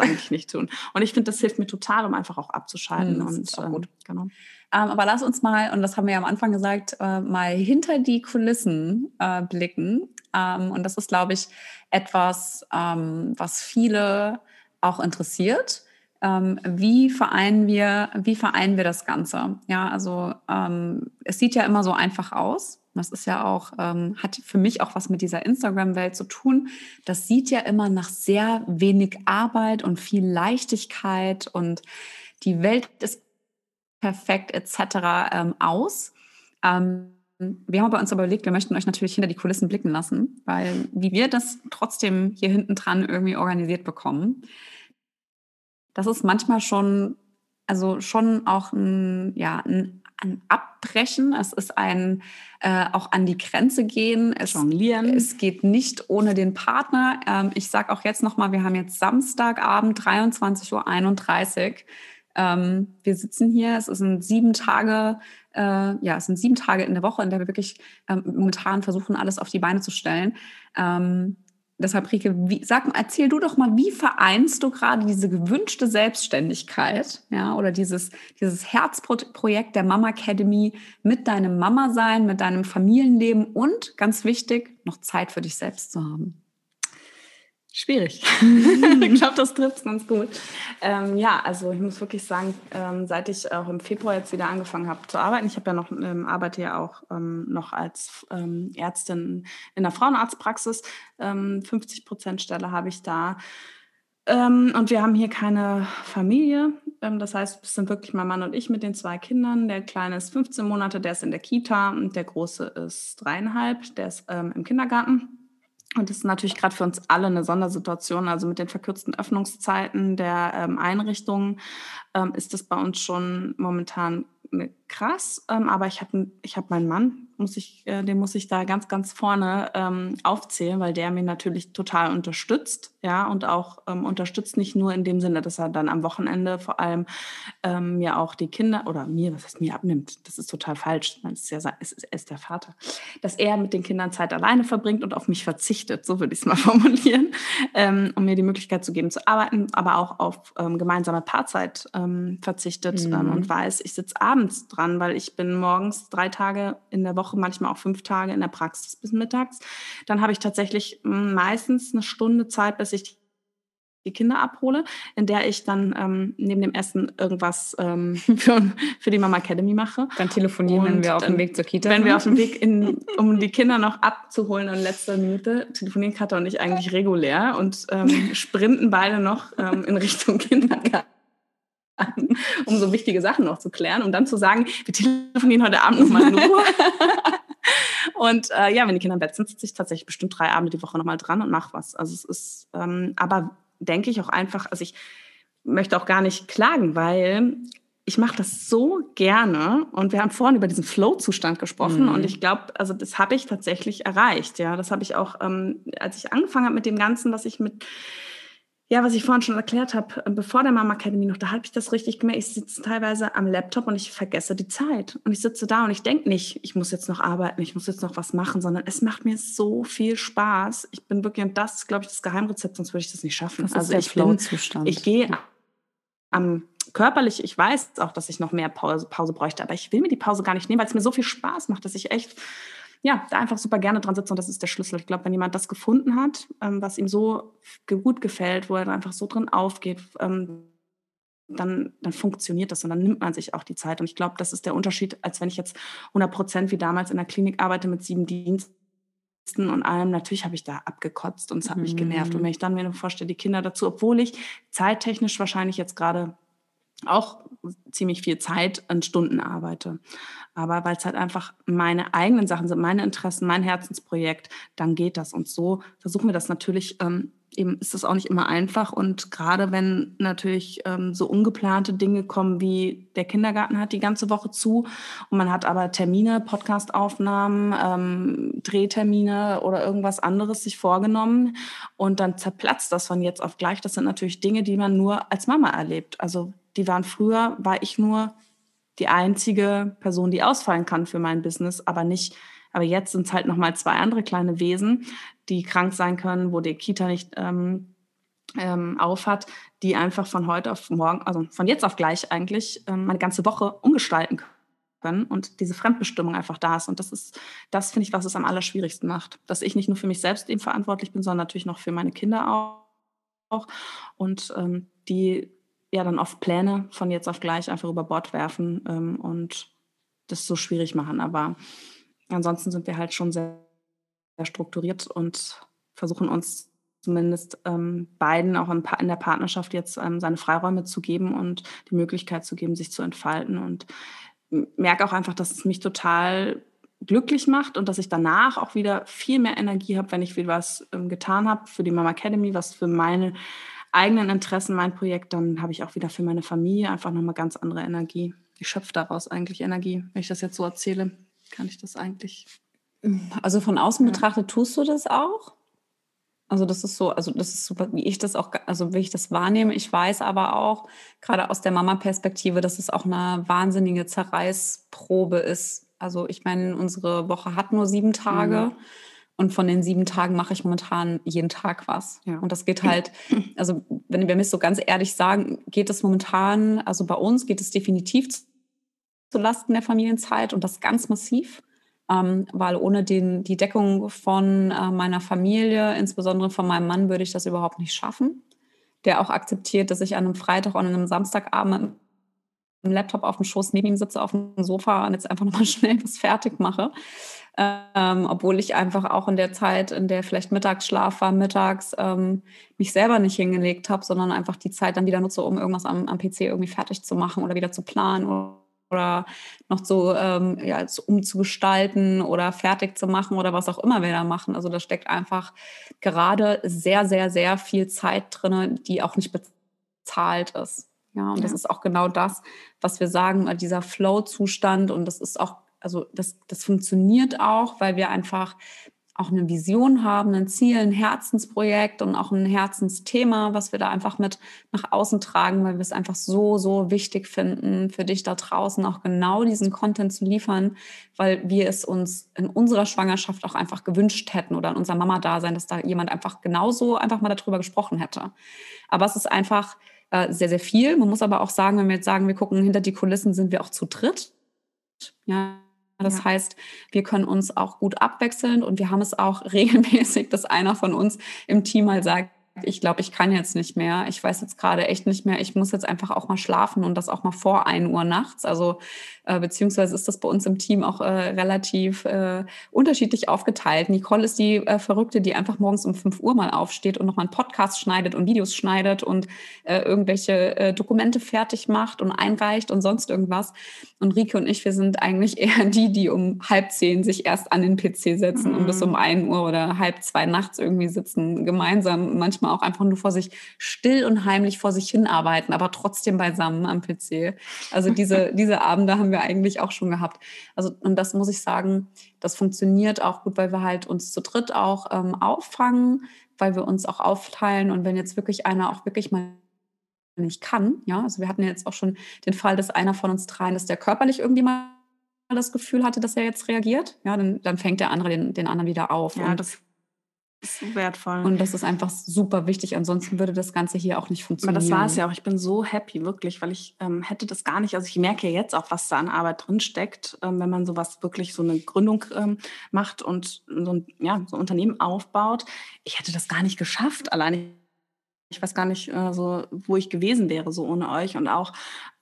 eigentlich nicht tun. Und ich finde, das hilft mir total, um einfach auch abzuschalten. Mhm, und auch gut. Ähm, genau. Ähm, aber lass uns mal, und das haben wir ja am Anfang gesagt, äh, mal hinter die Kulissen äh, blicken. Ähm, und das ist, glaube ich, etwas, ähm, was viele auch interessiert. Ähm, wie vereinen wir, wie vereinen wir das Ganze? Ja, also ähm, es sieht ja immer so einfach aus. Das ist ja auch, ähm, hat für mich auch was mit dieser Instagram-Welt zu tun. Das sieht ja immer nach sehr wenig Arbeit und viel Leichtigkeit und die Welt ist perfekt etc. Ähm, aus. Ähm, wir haben bei uns aber überlegt, wir möchten euch natürlich hinter die Kulissen blicken lassen, weil wie wir das trotzdem hier hinten dran irgendwie organisiert bekommen, das ist manchmal schon, also schon auch ein, ja, ein, ein Abbrechen. Es ist ein äh, auch an die Grenze gehen. Es, Jonglieren. Es geht nicht ohne den Partner. Ähm, ich sage auch jetzt nochmal, wir haben jetzt Samstagabend, 23.31 Uhr. Ähm, wir sitzen hier, es sind sieben Tage, äh, ja, es sind sieben Tage in der Woche, in der wir wirklich ähm, momentan versuchen, alles auf die Beine zu stellen. Ähm, deshalb, Rike, wie, sag, erzähl du doch mal, wie vereinst du gerade diese gewünschte Selbstständigkeit, ja, oder dieses, dieses Herzprojekt der Mama Academy mit deinem Mama-Sein, mit deinem Familienleben und, ganz wichtig, noch Zeit für dich selbst zu haben? Schwierig. ich glaube, das trifft es ganz gut. Ähm, ja, also ich muss wirklich sagen, ähm, seit ich auch im Februar jetzt wieder angefangen habe zu arbeiten, ich habe ja noch, ähm, arbeite ja auch ähm, noch als ähm, Ärztin in der Frauenarztpraxis, 50 ähm, Prozent Stelle habe ich da. und wir haben hier keine Familie. das heißt, es sind wirklich mein Mann und ich mit den zwei Kindern. Der Kleine ist 15 Monate, der ist in der Kita und der Große ist dreieinhalb, der ist im Kindergarten. Und das ist natürlich gerade für uns alle eine Sondersituation. Also mit den verkürzten Öffnungszeiten der ähm, Einrichtungen ähm, ist das bei uns schon momentan äh, krass. Ähm, aber ich habe ich hab meinen Mann, muss ich, äh, den muss ich da ganz, ganz vorne ähm, aufzählen, weil der mir natürlich total unterstützt, ja, und auch ähm, unterstützt nicht nur in dem Sinne, dass er dann am Wochenende vor allem ähm, mir auch die Kinder oder mir, was heißt mir abnimmt, das ist total falsch, das ist ja, es ist, er ist der Vater, dass er mit den Kindern Zeit alleine verbringt und auf mich verzichtet, so würde ich es mal formulieren, ähm, um mir die Möglichkeit zu geben zu arbeiten, aber auch auf ähm, gemeinsame Paarzeit ähm, verzichtet mhm. und weiß, ich sitze abends dran, weil ich bin morgens drei Tage in der Woche Woche, manchmal auch fünf Tage in der Praxis bis mittags. Dann habe ich tatsächlich hm, meistens eine Stunde Zeit, bis ich die Kinder abhole, in der ich dann ähm, neben dem Essen irgendwas ähm, für, für die Mama Academy mache. Dann telefonieren, wenn wir auf dem Weg zur Kita Wenn sind. wir auf dem Weg, in, um die Kinder noch abzuholen in letzter Minute, telefonieren Katha und ich eigentlich regulär und ähm, sprinten beide noch ähm, in Richtung Kindergarten. Um so wichtige Sachen noch zu klären und dann zu sagen, wir telefonieren heute Abend nochmal in Ruhe. und äh, ja, wenn die Kinder im Bett sind, sitze ich tatsächlich bestimmt drei Abende die Woche nochmal dran und mache was. Also es ist, ähm, aber denke ich auch einfach, also ich möchte auch gar nicht klagen, weil ich mache das so gerne und wir haben vorhin über diesen Flow-Zustand gesprochen mhm. und ich glaube, also das habe ich tatsächlich erreicht. Ja, das habe ich auch, ähm, als ich angefangen habe mit dem Ganzen, was ich mit ja, was ich vorhin schon erklärt habe, äh, bevor der Mama Academy noch, da habe ich das richtig gemerkt. Ich sitze teilweise am Laptop und ich vergesse die Zeit. Und ich sitze da und ich denke nicht, ich muss jetzt noch arbeiten, ich muss jetzt noch was machen, sondern es macht mir so viel Spaß. Ich bin wirklich, und das ist, glaube ich, das Geheimrezept, sonst würde ich das nicht schaffen. Das also ich bin, ich gehe am körperlich, ich weiß auch, dass ich noch mehr Pause, Pause bräuchte, aber ich will mir die Pause gar nicht nehmen, weil es mir so viel Spaß macht, dass ich echt ja, da einfach super gerne dran sitze und das ist der Schlüssel. Ich glaube, wenn jemand das gefunden hat, ähm, was ihm so gut gefällt, wo er einfach so drin aufgeht, ähm, dann, dann funktioniert das und dann nimmt man sich auch die Zeit. Und ich glaube, das ist der Unterschied, als wenn ich jetzt 100 Prozent wie damals in der Klinik arbeite mit sieben Diensten und allem. Natürlich habe ich da abgekotzt und es hat mich genervt. Und mhm. wenn ich dann mir vorstelle, die Kinder dazu, obwohl ich zeittechnisch wahrscheinlich jetzt gerade auch ziemlich viel Zeit an Stunden arbeite. Aber weil es halt einfach meine eigenen Sachen sind, meine Interessen, mein Herzensprojekt, dann geht das. Und so versuchen wir das natürlich. Ähm, eben ist das auch nicht immer einfach. Und gerade wenn natürlich ähm, so ungeplante Dinge kommen, wie der Kindergarten hat die ganze Woche zu und man hat aber Termine, Podcastaufnahmen, ähm, Drehtermine oder irgendwas anderes sich vorgenommen und dann zerplatzt das von jetzt auf gleich. Das sind natürlich Dinge, die man nur als Mama erlebt. Also die waren früher, war ich nur die einzige Person, die ausfallen kann für mein Business, aber nicht, aber jetzt sind es halt nochmal zwei andere kleine Wesen, die krank sein können, wo die Kita nicht ähm, ähm, aufhat, die einfach von heute auf morgen, also von jetzt auf gleich eigentlich ähm, meine ganze Woche umgestalten können und diese Fremdbestimmung einfach da ist. Und das ist, das finde ich, was es am allerschwierigsten macht. Dass ich nicht nur für mich selbst eben verantwortlich bin, sondern natürlich noch für meine Kinder auch. Und ähm, die ja dann oft Pläne von jetzt auf gleich einfach über Bord werfen ähm, und das so schwierig machen. Aber ansonsten sind wir halt schon sehr, sehr strukturiert und versuchen uns zumindest ähm, beiden auch in, in, der Partnerschaft jetzt ähm, seine Freiräume zu geben und die Möglichkeit zu geben, sich zu entfalten. Und merke auch einfach, dass es mich total glücklich macht und dass ich danach auch wieder viel mehr Energie habe, wenn ich wieder was ähm, getan habe für die Mama Academy, was für meine eigenen Interessen, mein Projekt, dann habe ich auch wieder für meine Familie einfach nochmal ganz andere Energie. Ich schöpfe daraus eigentlich Energie. Wenn ich das jetzt so erzähle, kann ich das eigentlich. Also von außen ja. betrachtet tust du das auch? Also das ist so, also das ist super, wie ich das auch, also wie ich das wahrnehme. Ich weiß aber auch, gerade aus der Mama-Perspektive, dass es auch eine wahnsinnige Zerreißprobe ist. Also ich meine, unsere Woche hat nur sieben Tage. Mhm. Und von den sieben Tagen mache ich momentan jeden Tag was. Ja. Und das geht halt, also wenn wir mir so ganz ehrlich sagen, geht es momentan, also bei uns geht es definitiv zu Lasten der Familienzeit und das ganz massiv ähm, weil ohne den, die Deckung von äh, meiner Familie, insbesondere von meinem Mann, würde ich das überhaupt nicht schaffen. Der auch akzeptiert, dass ich an einem Freitag und einem Samstagabend mit Laptop auf dem Schoß neben ihm sitze, auf dem Sofa und jetzt einfach nochmal schnell was fertig mache. Ähm, obwohl ich einfach auch in der Zeit, in der vielleicht Mittagsschlaf war, mittags ähm, mich selber nicht hingelegt habe, sondern einfach die Zeit dann wieder nutze, um irgendwas am, am PC irgendwie fertig zu machen oder wieder zu planen oder oder noch so ähm, ja, umzugestalten oder fertig zu machen oder was auch immer wir da machen. Also da steckt einfach gerade sehr, sehr, sehr viel Zeit drin, die auch nicht bezahlt ist. Ja, und ja. das ist auch genau das, was wir sagen, äh, dieser Flow-Zustand. Und das ist auch, also das, das funktioniert auch, weil wir einfach auch eine Vision haben, ein Ziel, ein Herzensprojekt und auch ein Herzensthema, was wir da einfach mit nach außen tragen, weil wir es einfach so, so wichtig finden, für dich da draußen auch genau diesen Content zu liefern, weil wir es uns in unserer Schwangerschaft auch einfach gewünscht hätten oder in unserer Mama-Dasein, dass da jemand einfach genauso einfach mal darüber gesprochen hätte. Aber es ist einfach äh, sehr, sehr viel. Man muss aber auch sagen, wenn wir jetzt sagen, wir gucken hinter die Kulissen, sind wir auch zu dritt. Ja, das ja. heißt, wir können uns auch gut abwechseln und wir haben es auch regelmäßig, dass einer von uns im Team mal sagt, ich glaube, ich kann jetzt nicht mehr. Ich weiß jetzt gerade echt nicht mehr. Ich muss jetzt einfach auch mal schlafen und das auch mal vor 1 Uhr nachts. Also äh, beziehungsweise ist das bei uns im Team auch äh, relativ äh, unterschiedlich aufgeteilt. Nicole ist die äh, Verrückte, die einfach morgens um 5 Uhr mal aufsteht und nochmal einen Podcast schneidet und Videos schneidet und äh, irgendwelche äh, Dokumente fertig macht und einreicht und sonst irgendwas. Und Rike und ich, wir sind eigentlich eher die, die um halb zehn sich erst an den PC setzen mhm. und bis um 1 Uhr oder halb zwei nachts irgendwie sitzen, gemeinsam, manchmal auch einfach nur vor sich still und heimlich vor sich hinarbeiten, aber trotzdem beisammen am PC. Also diese, diese Abende haben wir eigentlich auch schon gehabt. Also, und das muss ich sagen, das funktioniert auch gut, weil wir halt uns zu dritt auch ähm, auffangen, weil wir uns auch aufteilen. Und wenn jetzt wirklich einer auch wirklich mal nicht kann, ja, also wir hatten jetzt auch schon den Fall, dass einer von uns dreien, dass der körperlich irgendwie mal das Gefühl hatte, dass er jetzt reagiert, ja, dann, dann fängt der andere den, den anderen wieder auf. Ja, und das ist wertvoll. Und das ist einfach super wichtig. Ansonsten würde das Ganze hier auch nicht funktionieren. Aber das war es ja auch. Ich bin so happy, wirklich, weil ich ähm, hätte das gar nicht. Also ich merke ja jetzt auch, was da an Arbeit drinsteckt, ähm, wenn man sowas wirklich so eine Gründung ähm, macht und so ein, ja, so ein Unternehmen aufbaut. Ich hätte das gar nicht geschafft, alleine ich weiß gar nicht äh, so, wo ich gewesen wäre, so ohne euch. Und auch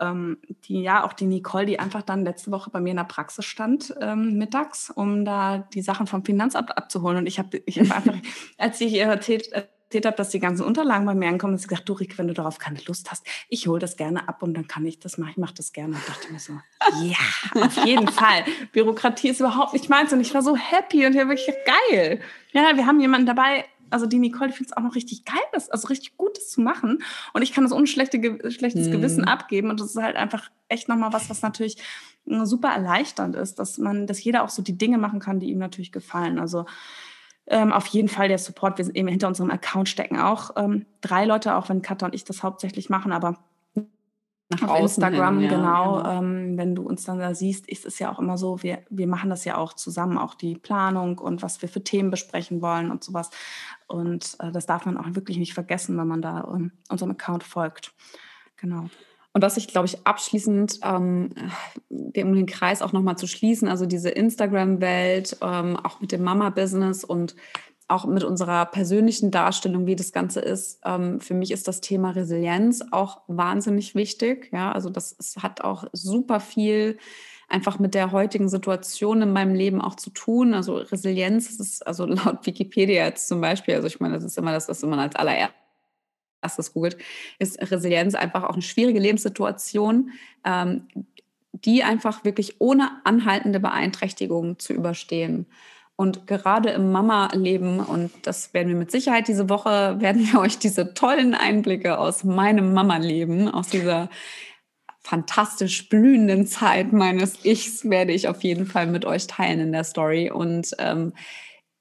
ähm, die, ja, auch die Nicole, die einfach dann letzte Woche bei mir in der Praxis stand, ähm, mittags, um da die Sachen vom Finanzamt abzuholen. Und ich habe ich hab einfach, als ich ihr erzählt, erzählt habe, dass die ganzen Unterlagen bei mir ankommen, hat sie gesagt, du Rick, wenn du darauf keine Lust hast, ich hole das gerne ab und dann kann ich das machen. Ich mache das gerne. Und dachte mir so, ja, auf jeden Fall. Bürokratie ist überhaupt nicht meins. Und ich war so happy und ja wirklich geil. Ja, wir haben jemanden dabei, also die Nicole findet es auch noch richtig geil, das, also richtig Gutes zu machen. Und ich kann das ohne schlechte, schlechtes mhm. Gewissen abgeben. Und das ist halt einfach echt nochmal was, was natürlich äh, super erleichternd ist, dass man, dass jeder auch so die Dinge machen kann, die ihm natürlich gefallen. Also ähm, auf jeden Fall der Support. Wir sind eben hinter unserem Account stecken auch ähm, drei Leute, auch wenn Katha und ich das hauptsächlich machen, aber nach auf Instagram, hin, ja, genau. genau. Ähm, wenn du uns dann da siehst, ist es ja auch immer so, wir, wir machen das ja auch zusammen, auch die Planung und was wir für Themen besprechen wollen und sowas. Und äh, das darf man auch wirklich nicht vergessen, wenn man da ähm, unserem Account folgt. Genau. Und was ich, glaube ich, abschließend, ähm, um den Kreis auch nochmal zu schließen, also diese Instagram-Welt, ähm, auch mit dem Mama-Business und auch mit unserer persönlichen Darstellung, wie das Ganze ist. Ähm, für mich ist das Thema Resilienz auch wahnsinnig wichtig. Ja, also das hat auch super viel einfach mit der heutigen Situation in meinem Leben auch zu tun. Also Resilienz ist, also laut Wikipedia jetzt zum Beispiel, also ich meine, das ist immer das, was man als allererstes googelt, ist Resilienz einfach auch eine schwierige Lebenssituation, ähm, die einfach wirklich ohne anhaltende Beeinträchtigung zu überstehen. Und gerade im Mama-Leben, und das werden wir mit Sicherheit diese Woche, werden wir euch diese tollen Einblicke aus meinem Mama-Leben, aus dieser fantastisch blühenden Zeit meines Ichs, werde ich auf jeden Fall mit euch teilen in der Story. Und ähm,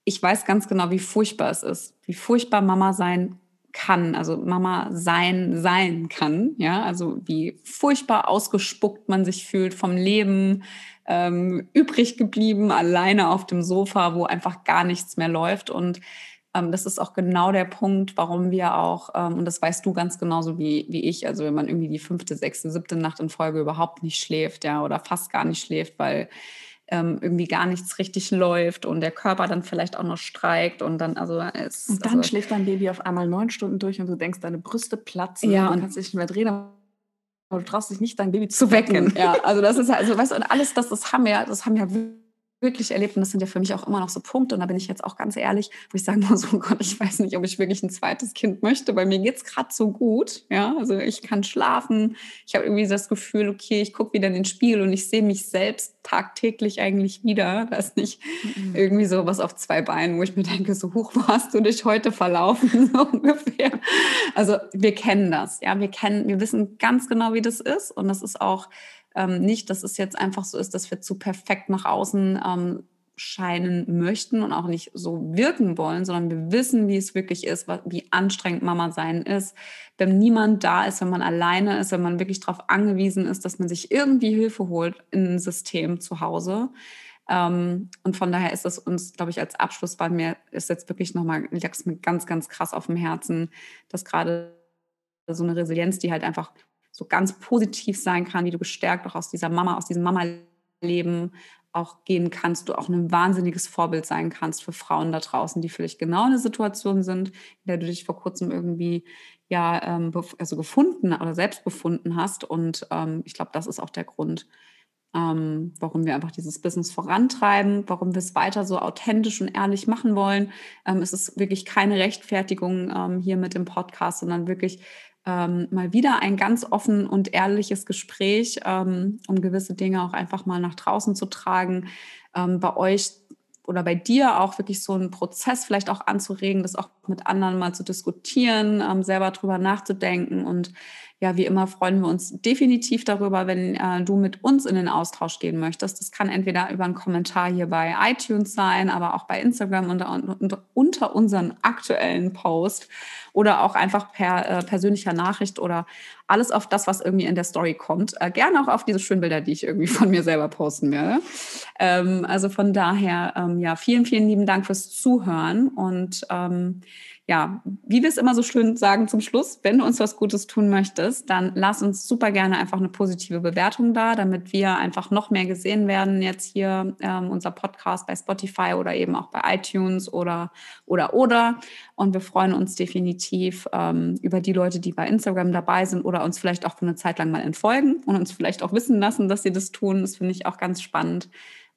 ich weiß ganz genau, wie furchtbar es ist, wie furchtbar Mama sein kann, also Mama sein, sein kann, ja, also wie furchtbar ausgespuckt man sich fühlt vom Leben, ähm, übrig geblieben, alleine auf dem Sofa, wo einfach gar nichts mehr läuft. Und ähm, das ist auch genau der Punkt, warum wir auch, ähm, und das weißt du ganz genauso wie, wie ich, also wenn man irgendwie die fünfte, sechste, siebte Nacht in Folge überhaupt nicht schläft, ja, oder fast gar nicht schläft, weil ähm, irgendwie gar nichts richtig läuft und der Körper dann vielleicht auch noch streikt und dann also es, und dann also, schläft dein Baby auf einmal neun Stunden durch und du denkst, deine Brüste platzen ja, und kannst dich nicht mehr drehen, aber du traust dich nicht, dein Baby zu wecken. Ja, also das ist also, weißt du, und alles das, das haben wir, das haben wir wirklich erlebt. Und das sind ja für mich auch immer noch so Punkte. Und da bin ich jetzt auch ganz ehrlich, wo ich sagen muss, oh Gott, ich weiß nicht, ob ich wirklich ein zweites Kind möchte, weil mir geht es gerade so gut, ja, also ich kann schlafen, ich habe irgendwie das Gefühl, okay, ich gucke wieder in den Spiegel und ich sehe mich selbst tagtäglich eigentlich wieder, da ist nicht mhm. irgendwie so was auf zwei Beinen, wo ich mir denke, so hoch, wo hast du dich heute verlaufen, so ungefähr. Also wir kennen das, ja, wir kennen, wir wissen ganz genau, wie das ist. Und das ist auch ähm, nicht, dass es jetzt einfach so ist, dass wir zu perfekt nach außen ähm, scheinen möchten und auch nicht so wirken wollen, sondern wir wissen, wie es wirklich ist, wie anstrengend Mama sein ist. Wenn niemand da ist, wenn man alleine ist, wenn man wirklich darauf angewiesen ist, dass man sich irgendwie Hilfe holt in ein System zu Hause. Ähm, und von daher ist es uns, glaube ich, als Abschluss bei mir ist jetzt wirklich nochmal, es mir ganz, ganz krass auf dem Herzen, dass gerade so eine Resilienz, die halt einfach so ganz positiv sein kann, wie du gestärkt auch aus dieser Mama, aus diesem Mama-Leben auch gehen kannst, du auch ein wahnsinniges Vorbild sein kannst für Frauen da draußen, die vielleicht genau in der Situation sind, in der du dich vor kurzem irgendwie ja ähm, also gefunden oder selbst befunden hast. Und ähm, ich glaube, das ist auch der Grund, ähm, warum wir einfach dieses Business vorantreiben, warum wir es weiter so authentisch und ehrlich machen wollen. Ähm, es ist wirklich keine Rechtfertigung ähm, hier mit dem Podcast, sondern wirklich ähm, mal wieder ein ganz offen und ehrliches Gespräch, ähm, um gewisse Dinge auch einfach mal nach draußen zu tragen, ähm, bei euch oder bei dir auch wirklich so einen Prozess vielleicht auch anzuregen, das auch mit anderen mal zu diskutieren, ähm, selber drüber nachzudenken und ja, wie immer freuen wir uns definitiv darüber, wenn äh, du mit uns in den Austausch gehen möchtest. Das kann entweder über einen Kommentar hier bei iTunes sein, aber auch bei Instagram unter, unter, unter unseren aktuellen Post oder auch einfach per äh, persönlicher Nachricht oder alles auf das, was irgendwie in der Story kommt. Äh, gerne auch auf diese schönen Bilder, die ich irgendwie von mir selber posten werde. Ähm, also von daher, ähm, ja, vielen, vielen lieben Dank fürs Zuhören und ähm, ja, wie wir es immer so schön sagen zum Schluss, wenn du uns was Gutes tun möchtest, dann lass uns super gerne einfach eine positive Bewertung da, damit wir einfach noch mehr gesehen werden. Jetzt hier ähm, unser Podcast bei Spotify oder eben auch bei iTunes oder oder oder. Und wir freuen uns definitiv ähm, über die Leute, die bei Instagram dabei sind oder uns vielleicht auch für eine Zeit lang mal entfolgen und uns vielleicht auch wissen lassen, dass sie das tun. Das finde ich auch ganz spannend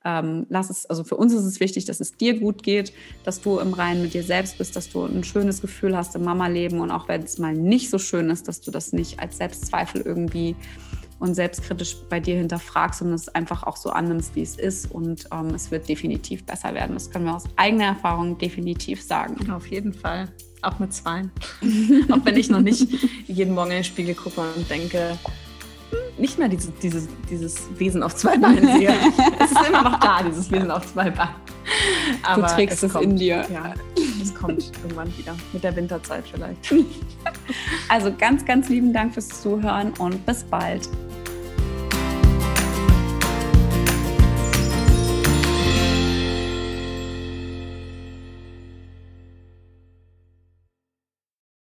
ähm, lass es, also für uns ist es wichtig, dass es dir gut geht, dass du im Reinen mit dir selbst bist, dass du ein schönes Gefühl hast im Mama-Leben und auch wenn es mal nicht so schön ist, dass du das nicht als Selbstzweifel irgendwie und selbstkritisch bei dir hinterfragst, sondern es einfach auch so annimmst, wie es ist und ähm, es wird definitiv besser werden. Das können wir aus eigener Erfahrung definitiv sagen. Auf jeden Fall. Auch mit zwei. auch wenn ich noch nicht jeden Morgen in den Spiegel gucke und denke, nicht mehr dieses, dieses, dieses Wesen auf zwei Beinen sehe. es ist immer noch da, dieses Wesen auf zwei Beinen. Aber du trägst es, es in dir. Ja. Das kommt irgendwann wieder mit der Winterzeit vielleicht. Also ganz, ganz lieben Dank fürs Zuhören und bis bald.